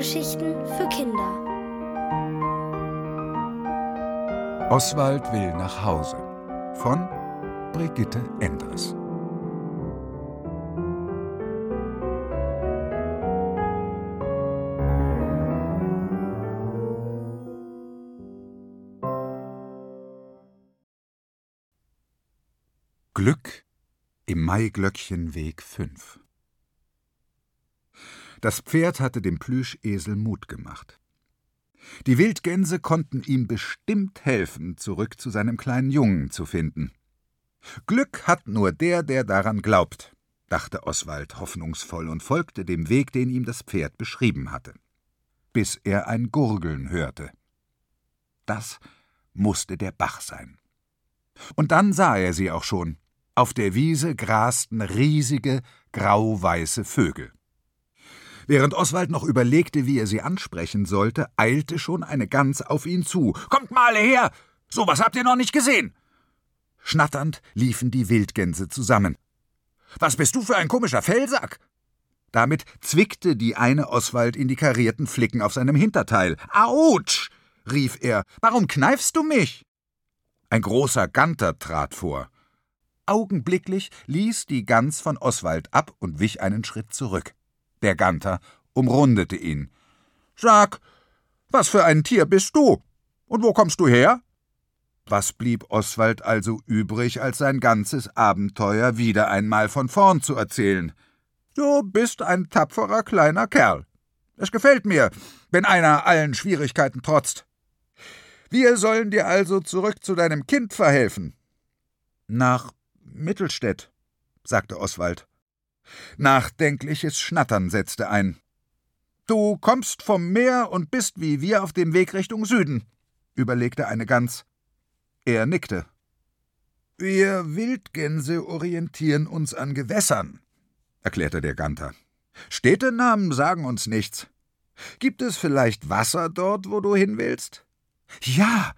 Hörgeschichten für Kinder. Oswald will nach Hause von Brigitte Endres. Glück im Maiglöckchenweg 5 Das Pferd hatte dem Plüschesel Mut gemacht. Die Wildgänse konnten ihm bestimmt helfen, zurück zu seinem kleinen Jungen zu finden. Glück hat nur der, der daran glaubt, dachte Oswald hoffnungsvoll und folgte dem Weg, den ihm das Pferd beschrieben hatte, bis er ein Gurgeln hörte. Das musste der Bach sein. Und dann sah er sie auch schon. Auf der Wiese grasten riesige, grau-weiße Vögel. Während Oswald noch überlegte, wie er sie ansprechen sollte, eilte schon eine Gans auf ihn zu. Kommt mal her! So was habt ihr noch nicht gesehen! Schnatternd liefen die Wildgänse zusammen. Was bist du für ein komischer Fellsack? Damit zwickte die eine Oswald in die karierten Flicken auf seinem Hinterteil. Autsch! rief er. Warum kneifst du mich? Ein großer Ganter trat vor. Augenblicklich ließ die Gans von Oswald ab und wich einen Schritt zurück. Der Ganter umrundete ihn. Sag, was für ein Tier bist du? Und wo kommst du her? Was blieb Oswald also übrig, als sein ganzes Abenteuer wieder einmal von vorn zu erzählen? Du bist ein tapferer kleiner Kerl. Es gefällt mir, wenn einer allen Schwierigkeiten trotzt. Wir sollen dir also zurück zu deinem Kind verhelfen. Nach Mittelstädt, sagte Oswald. Nachdenkliches Schnattern setzte ein. Du kommst vom Meer und bist wie wir auf dem Weg Richtung Süden, überlegte eine Gans. Er nickte. Wir Wildgänse orientieren uns an Gewässern, erklärte der Ganter. Städtenamen sagen uns nichts. Gibt es vielleicht Wasser dort, wo du hin willst? Ja,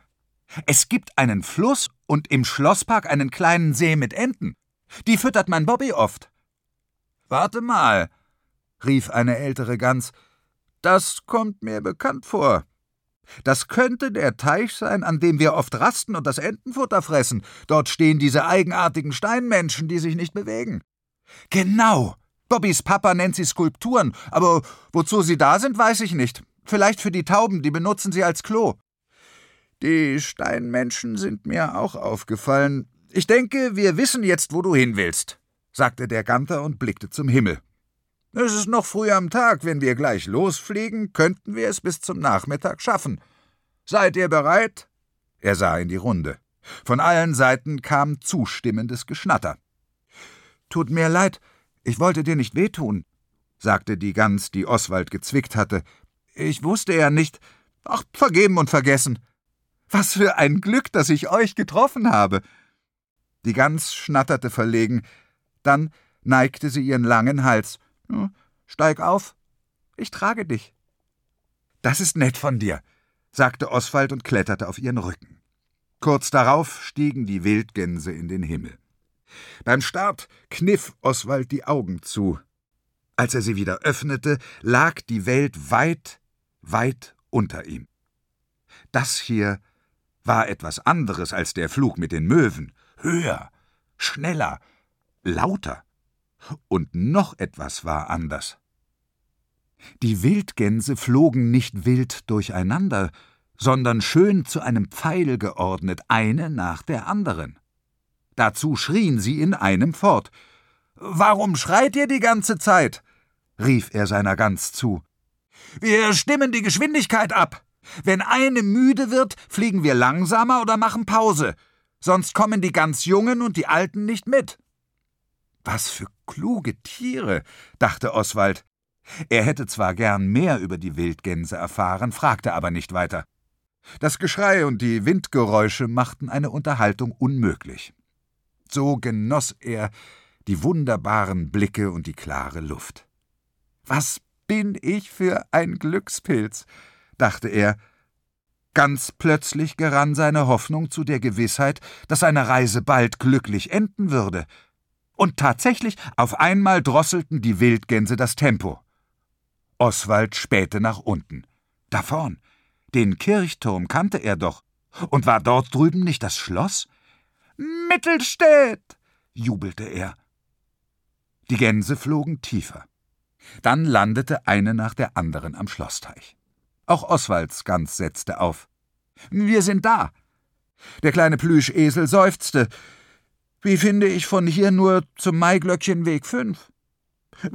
es gibt einen Fluss und im Schlosspark einen kleinen See mit Enten. Die füttert mein Bobby oft. Warte mal, rief eine ältere Gans, das kommt mir bekannt vor. Das könnte der Teich sein, an dem wir oft rasten und das Entenfutter fressen. Dort stehen diese eigenartigen Steinmenschen, die sich nicht bewegen. Genau. Bobbys Papa nennt sie Skulpturen, aber wozu sie da sind, weiß ich nicht. Vielleicht für die Tauben, die benutzen sie als Klo. Die Steinmenschen sind mir auch aufgefallen. Ich denke, wir wissen jetzt, wo du hin willst, sagte der Ganter und blickte zum Himmel. Es ist noch früh am Tag, wenn wir gleich losfliegen, könnten wir es bis zum Nachmittag schaffen. Seid ihr bereit? Er sah in die Runde. Von allen Seiten kam zustimmendes Geschnatter. Tut mir leid, ich wollte dir nicht wehtun, sagte die Gans, die Oswald gezwickt hatte. Ich wusste ja nicht. Ach, vergeben und vergessen. Was für ein Glück, dass ich euch getroffen habe. Die Gans schnatterte verlegen, dann neigte sie ihren langen Hals. Steig auf, ich trage dich. Das ist nett von dir, sagte Oswald und kletterte auf ihren Rücken. Kurz darauf stiegen die Wildgänse in den Himmel. Beim Start kniff Oswald die Augen zu. Als er sie wieder öffnete, lag die Welt weit, weit unter ihm. Das hier war etwas anderes als der Flug mit den Möwen. Höher, schneller, lauter. Und noch etwas war anders. Die Wildgänse flogen nicht wild durcheinander, sondern schön zu einem Pfeil geordnet, eine nach der anderen. Dazu schrien sie in einem fort. Warum schreit ihr die ganze Zeit? rief er seiner Gans zu. Wir stimmen die Geschwindigkeit ab. Wenn eine müde wird, fliegen wir langsamer oder machen Pause, sonst kommen die ganz Jungen und die Alten nicht mit. Was für kluge Tiere, dachte Oswald. Er hätte zwar gern mehr über die Wildgänse erfahren, fragte aber nicht weiter. Das Geschrei und die Windgeräusche machten eine Unterhaltung unmöglich. So genoss er die wunderbaren Blicke und die klare Luft. Was bin ich für ein Glückspilz, dachte er. Ganz plötzlich gerann seine Hoffnung zu der Gewissheit, dass seine Reise bald glücklich enden würde. Und tatsächlich, auf einmal drosselten die Wildgänse das Tempo. Oswald spähte nach unten. Da vorn. Den Kirchturm kannte er doch. Und war dort drüben nicht das Schloss? Mittelstädt! jubelte er. Die Gänse flogen tiefer. Dann landete eine nach der anderen am Schlossteich. Auch Oswalds Gans setzte auf. Wir sind da. Der kleine Plüschesel seufzte. Wie finde ich von hier nur zum Maiglöckchenweg fünf?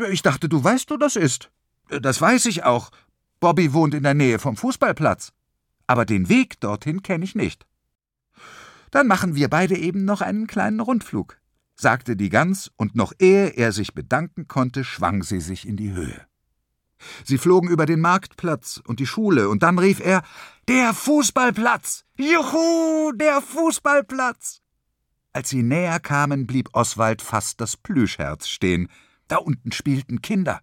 Ich dachte, du weißt, wo das ist. Das weiß ich auch. Bobby wohnt in der Nähe vom Fußballplatz. Aber den Weg dorthin kenne ich nicht. Dann machen wir beide eben noch einen kleinen Rundflug, sagte die Gans, und noch ehe er sich bedanken konnte, schwang sie sich in die Höhe. Sie flogen über den Marktplatz und die Schule, und dann rief er Der Fußballplatz. Juhu, der Fußballplatz. Als sie näher kamen, blieb Oswald fast das Plüschherz stehen. Da unten spielten Kinder.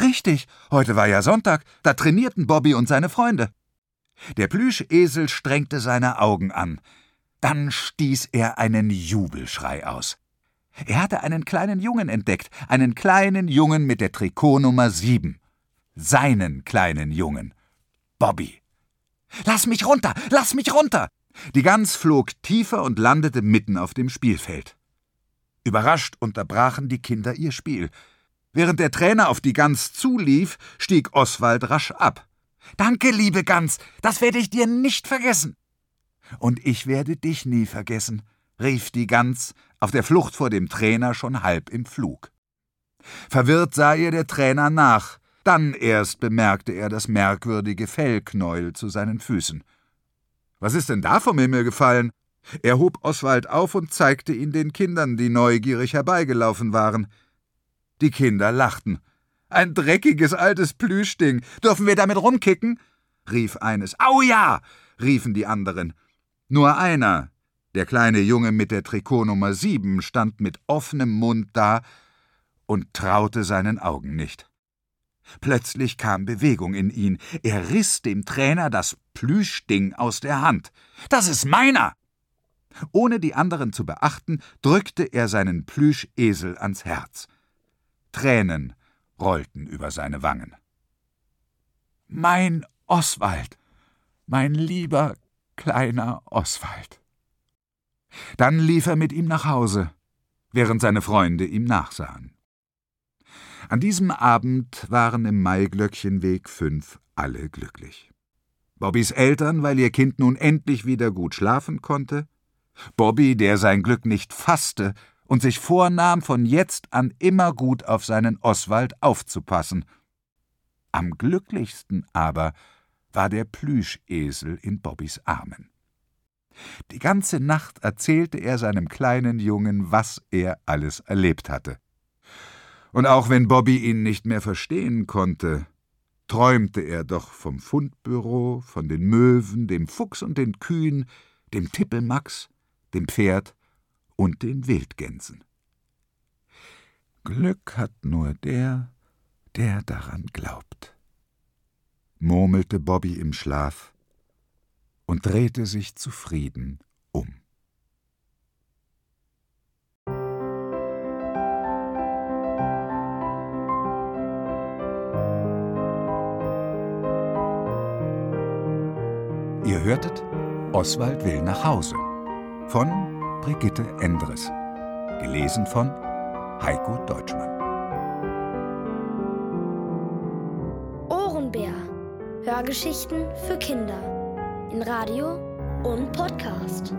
Richtig, heute war ja Sonntag, da trainierten Bobby und seine Freunde. Der Plüschesel strengte seine Augen an. Dann stieß er einen Jubelschrei aus. Er hatte einen kleinen Jungen entdeckt, einen kleinen Jungen mit der Trikotnummer sieben seinen kleinen Jungen, Bobby. Lass mich runter, lass mich runter! Die Gans flog tiefer und landete mitten auf dem Spielfeld. Überrascht unterbrachen die Kinder ihr Spiel. Während der Trainer auf die Gans zulief, stieg Oswald rasch ab. Danke, liebe Gans, das werde ich dir nicht vergessen. Und ich werde dich nie vergessen, rief die Gans, auf der Flucht vor dem Trainer schon halb im Flug. Verwirrt sah ihr der Trainer nach, dann erst bemerkte er das merkwürdige Fellknäuel zu seinen Füßen. Was ist denn da vom Himmel gefallen? Er hob Oswald auf und zeigte ihn den Kindern, die neugierig herbeigelaufen waren. Die Kinder lachten. Ein dreckiges altes Plüschding. Dürfen wir damit rumkicken? rief eines. Au ja! riefen die anderen. Nur einer, der kleine Junge mit der Trikotnummer sieben, stand mit offenem Mund da und traute seinen Augen nicht. Plötzlich kam Bewegung in ihn. Er riss dem Trainer das Plüschding aus der Hand. Das ist meiner! Ohne die anderen zu beachten, drückte er seinen Plüschesel ans Herz. Tränen rollten über seine Wangen. Mein Oswald, mein lieber kleiner Oswald. Dann lief er mit ihm nach Hause, während seine Freunde ihm nachsahen. An diesem Abend waren im Maiglöckchenweg fünf alle glücklich. Bobbys Eltern, weil ihr Kind nun endlich wieder gut schlafen konnte, Bobby, der sein Glück nicht fasste und sich vornahm, von jetzt an immer gut auf seinen Oswald aufzupassen. Am glücklichsten aber war der Plüschesel in Bobbys Armen. Die ganze Nacht erzählte er seinem kleinen Jungen, was er alles erlebt hatte. Und auch wenn Bobby ihn nicht mehr verstehen konnte, träumte er doch vom Fundbüro, von den Möwen, dem Fuchs und den Kühen, dem Tippelmax, dem Pferd und den Wildgänsen. Glück hat nur der, der daran glaubt, murmelte Bobby im Schlaf und drehte sich zufrieden hörtet Oswald will nach Hause von Brigitte Endres. Gelesen von Heiko Deutschmann. Ohrenbär. Hörgeschichten für Kinder. In Radio und Podcast.